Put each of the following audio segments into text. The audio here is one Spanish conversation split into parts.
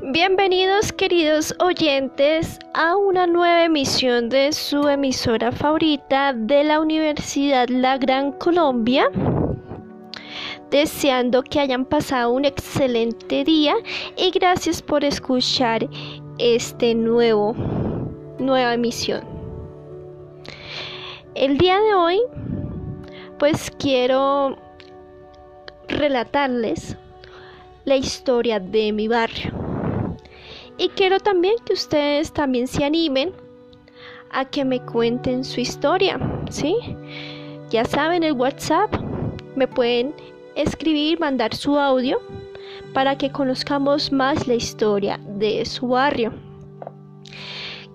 Bienvenidos queridos oyentes a una nueva emisión de su emisora favorita de la Universidad La Gran Colombia. Deseando que hayan pasado un excelente día y gracias por escuchar este nuevo nueva emisión. El día de hoy pues quiero relatarles la historia de mi barrio. Y quiero también que ustedes también se animen a que me cuenten su historia, ¿sí? Ya saben, el WhatsApp me pueden escribir, mandar su audio para que conozcamos más la historia de su barrio.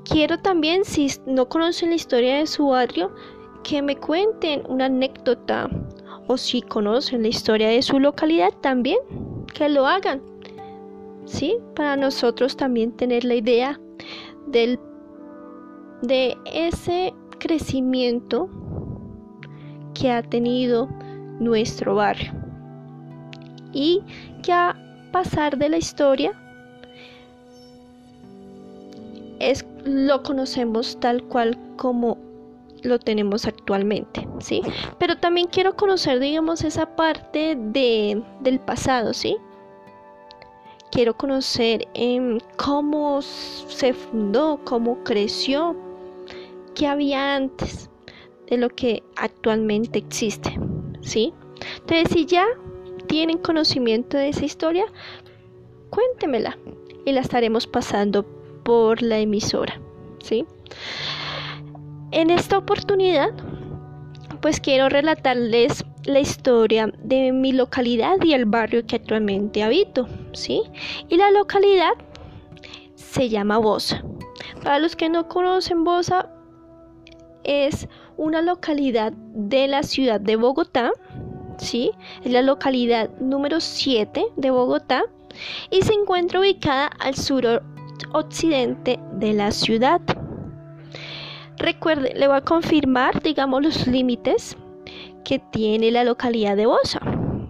Quiero también, si no conocen la historia de su barrio, que me cuenten una anécdota o si conocen la historia de su localidad también, que lo hagan. ¿Sí? Para nosotros también tener la idea del, de ese crecimiento que ha tenido nuestro barrio y que a pasar de la historia es lo conocemos tal cual como lo tenemos actualmente, ¿sí? Pero también quiero conocer, digamos, esa parte de, del pasado, ¿sí? Quiero conocer em, cómo se fundó, cómo creció, qué había antes de lo que actualmente existe, ¿sí? Entonces, si ya tienen conocimiento de esa historia, cuéntemela y la estaremos pasando por la emisora, ¿sí? En esta oportunidad, pues quiero relatarles la historia de mi localidad y el barrio que actualmente habito, ¿sí? Y la localidad se llama Bosa. Para los que no conocen Bosa, es una localidad de la ciudad de Bogotá, ¿sí? Es la localidad número 7 de Bogotá y se encuentra ubicada al sur occidente de la ciudad. Recuerde, le voy a confirmar, digamos, los límites que tiene la localidad de Bosa.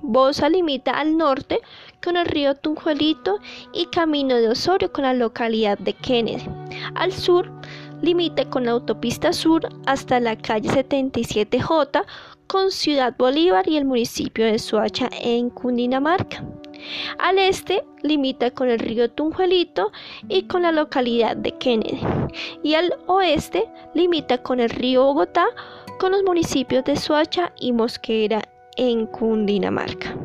Bosa limita al norte con el río Tunjuelito y Camino de Osorio con la localidad de Kennedy. Al sur limita con la autopista sur hasta la calle 77J con Ciudad Bolívar y el municipio de Soacha en Cundinamarca. Al este limita con el río Tunjuelito y con la localidad de Kennedy. Y al oeste limita con el río Bogotá con los municipios de Soacha y Mosquera en Cundinamarca.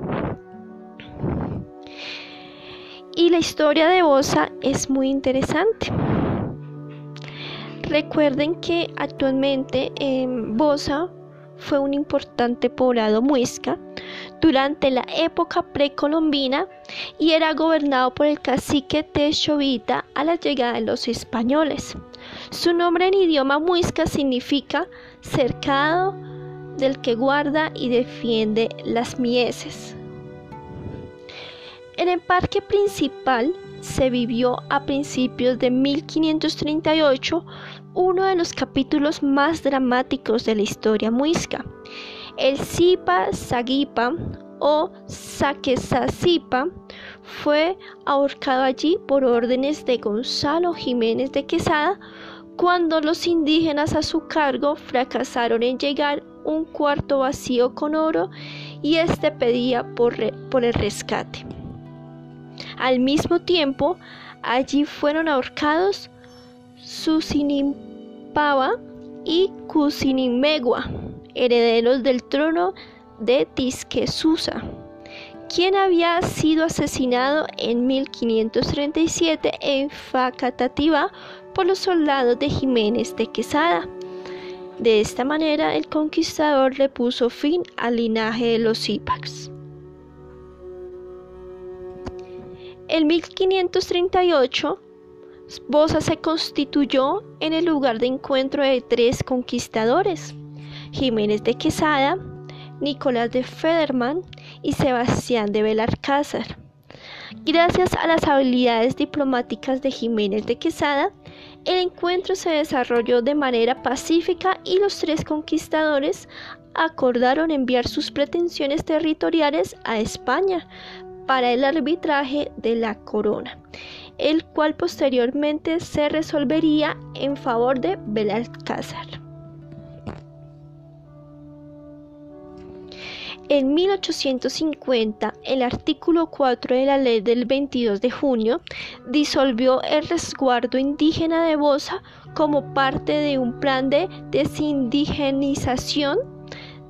Y la historia de Bosa es muy interesante. Recuerden que actualmente en Bosa fue un importante poblado muisca durante la época precolombina y era gobernado por el cacique Techovita a la llegada de los españoles. Su nombre en idioma muisca significa cercado del que guarda y defiende las mieses. En el parque principal se vivió a principios de 1538 uno de los capítulos más dramáticos de la historia muisca. El Zipa Sagipa o Saquesazipa fue ahorcado allí por órdenes de Gonzalo Jiménez de Quesada cuando los indígenas a su cargo fracasaron en llegar un cuarto vacío con oro y éste pedía por, por el rescate. Al mismo tiempo, allí fueron ahorcados Susinimpaba y Cusinimegua, herederos del trono de Tisquesusa, quien había sido asesinado en 1537 en Facatativá por los soldados de Jiménez de Quesada. De esta manera, el conquistador le puso fin al linaje de los Zipacs. En 1538, Bosa se constituyó en el lugar de encuentro de tres conquistadores, Jiménez de Quesada, Nicolás de Federman y Sebastián de Belalcázar. Gracias a las habilidades diplomáticas de Jiménez de Quesada, el encuentro se desarrolló de manera pacífica y los tres conquistadores acordaron enviar sus pretensiones territoriales a España para el arbitraje de la corona. el cual posteriormente se resolvería en favor de Belalcázar. En 1850, el artículo 4 de la ley del 22 de junio disolvió el resguardo indígena de Bosa como parte de un plan de desindigenización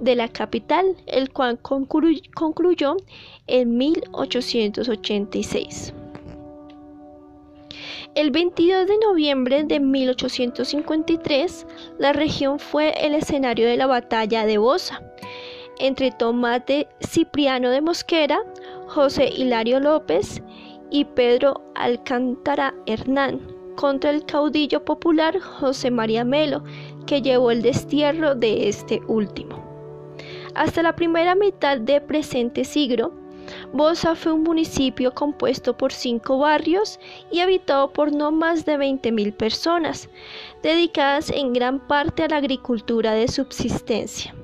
de la capital, el cual concluyó en 1886. El 22 de noviembre de 1853, la región fue el escenario de la batalla de Bosa entre Tomás de Cipriano de Mosquera, José Hilario López y Pedro Alcántara Hernán contra el caudillo popular José María Melo, que llevó el destierro de este último. Hasta la primera mitad del presente siglo, Bosa fue un municipio compuesto por cinco barrios y habitado por no más de 20.000 personas, dedicadas en gran parte a la agricultura de subsistencia.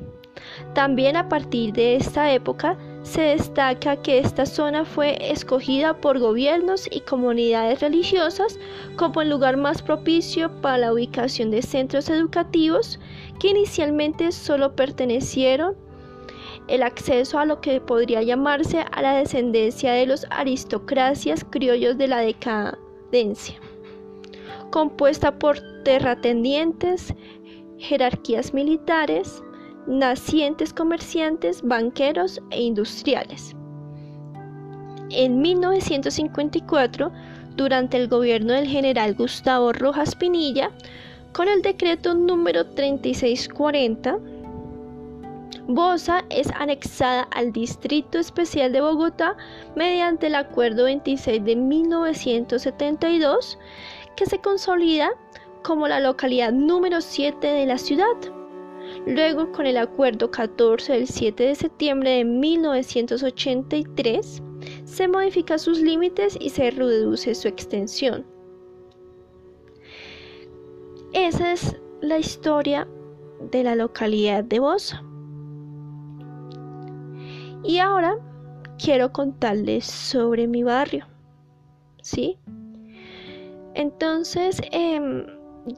También a partir de esta época se destaca que esta zona fue escogida por gobiernos y comunidades religiosas como el lugar más propicio para la ubicación de centros educativos que inicialmente solo pertenecieron el acceso a lo que podría llamarse a la descendencia de los aristocracias criollos de la decadencia, compuesta por terratenientes, jerarquías militares, nacientes comerciantes, banqueros e industriales. En 1954, durante el gobierno del general Gustavo Rojas Pinilla, con el decreto número 3640, Bosa es anexada al Distrito Especial de Bogotá mediante el Acuerdo 26 de 1972, que se consolida como la localidad número 7 de la ciudad. Luego, con el Acuerdo 14 del 7 de septiembre de 1983, se modifican sus límites y se reduce su extensión. Esa es la historia de la localidad de Bosa. Y ahora quiero contarles sobre mi barrio. ¿Sí? Entonces, em,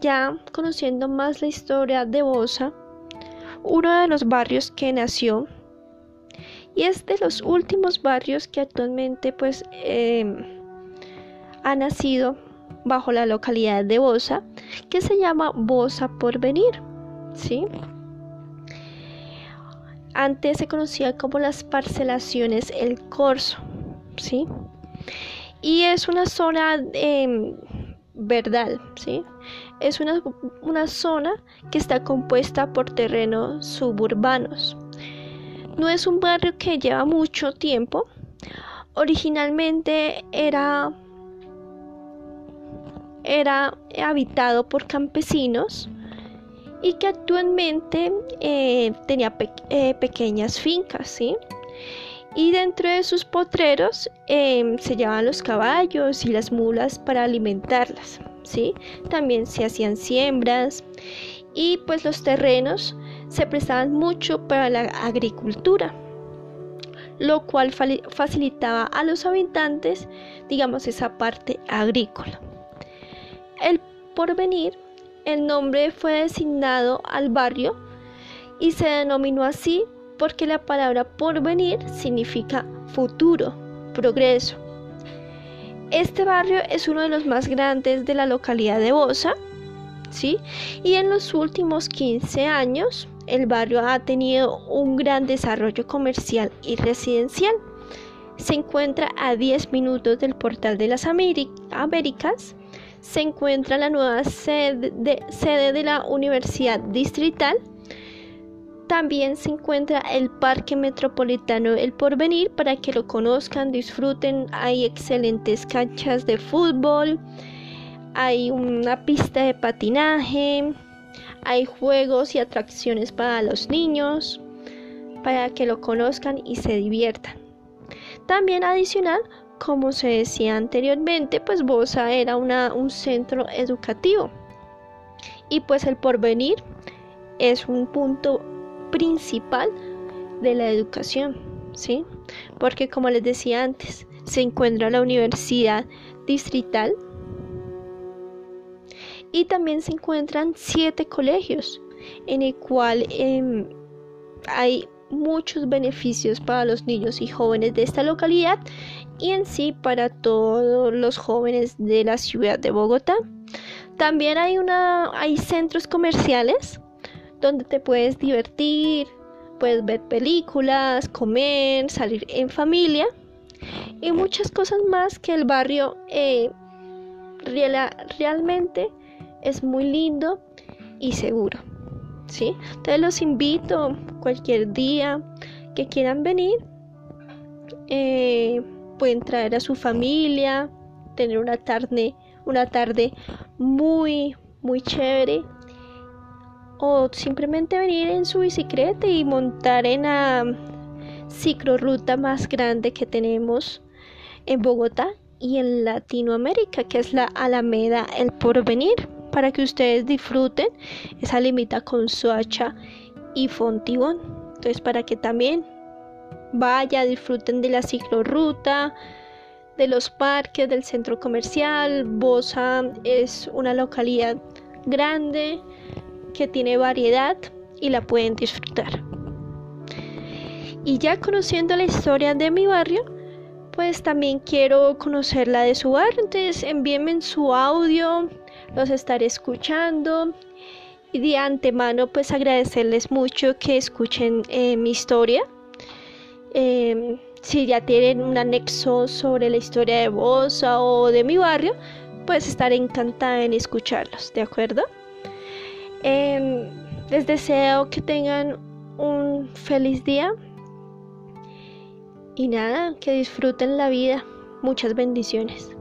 ya conociendo más la historia de Bosa, uno de los barrios que nació y es de los últimos barrios que actualmente pues em, ha nacido bajo la localidad de Bosa que se llama Bosa por venir ¿sí? antes se conocía como las parcelaciones El Corso ¿sí? y es una zona eh, verdal ¿sí? Es una, una zona que está compuesta por terrenos suburbanos. No es un barrio que lleva mucho tiempo. Originalmente era, era habitado por campesinos y que actualmente eh, tenía eh, pequeñas fincas, ¿sí? Y dentro de sus potreros em, se llevaban los caballos y las mulas para alimentarlas. También se hacían siembras y pues los terrenos se prestaban mucho para la agricultura, lo cual facilitaba a los habitantes, digamos, esa parte agrícola. El porvenir, el nombre fue designado al barrio y se denominó así porque la palabra porvenir significa futuro, progreso. Este barrio es uno de los más grandes de la localidad de Bosa, ¿sí? Y en los últimos 15 años el barrio ha tenido un gran desarrollo comercial y residencial. Se encuentra a 10 minutos del Portal de las Américas. Se encuentra la nueva sede de, sede de la Universidad Distrital también se encuentra el Parque Metropolitano El Porvenir para que lo conozcan, disfruten. Hay excelentes canchas de fútbol, hay una pista de patinaje, hay juegos y atracciones para los niños, para que lo conozcan y se diviertan. También adicional, como se decía anteriormente, pues Bosa era un centro educativo. Y pues el porvenir es un punto principal de la educación, ¿sí? Porque como les decía antes, se encuentra la Universidad Distrital y también se encuentran siete colegios en el cual em, hay muchos beneficios para los niños y jóvenes de esta localidad y en sí para todos los jóvenes de la ciudad de Bogotá. También hay una hay centros comerciales donde te puedes divertir, puedes ver películas, comer, salir en familia y muchas cosas más que el barrio eh, realmente es muy lindo y seguro. ¿sí? Entonces los invito cualquier día que quieran venir. Eh, pueden traer a su familia, tener una tarde, una tarde muy, muy chévere. O simplemente venir en su bicicleta y montar en la ciclorruta más grande que tenemos en Bogotá y en Latinoamérica, que es la Alameda El Porvenir, para que ustedes disfruten esa limita con Soacha y Fontibón. Entonces, para que también vaya, disfruten de la ciclorruta, de los parques, del centro comercial. Bosa es una localidad grande que tiene variedad y la pueden disfrutar. Y ya conociendo la historia de mi barrio, pues también quiero conocer la de su barrio. Entonces envíenme su audio, los estaré escuchando. Y de antemano pues agradecerles mucho que escuchen eh, mi historia. Em, si ya tienen un anexo sobre la historia de Bosa o de mi barrio, pues estaré encantada en escucharlos, ¿de acuerdo? Em, les deseo que tengan un feliz día y nada, que disfruten la vida. Muchas bendiciones.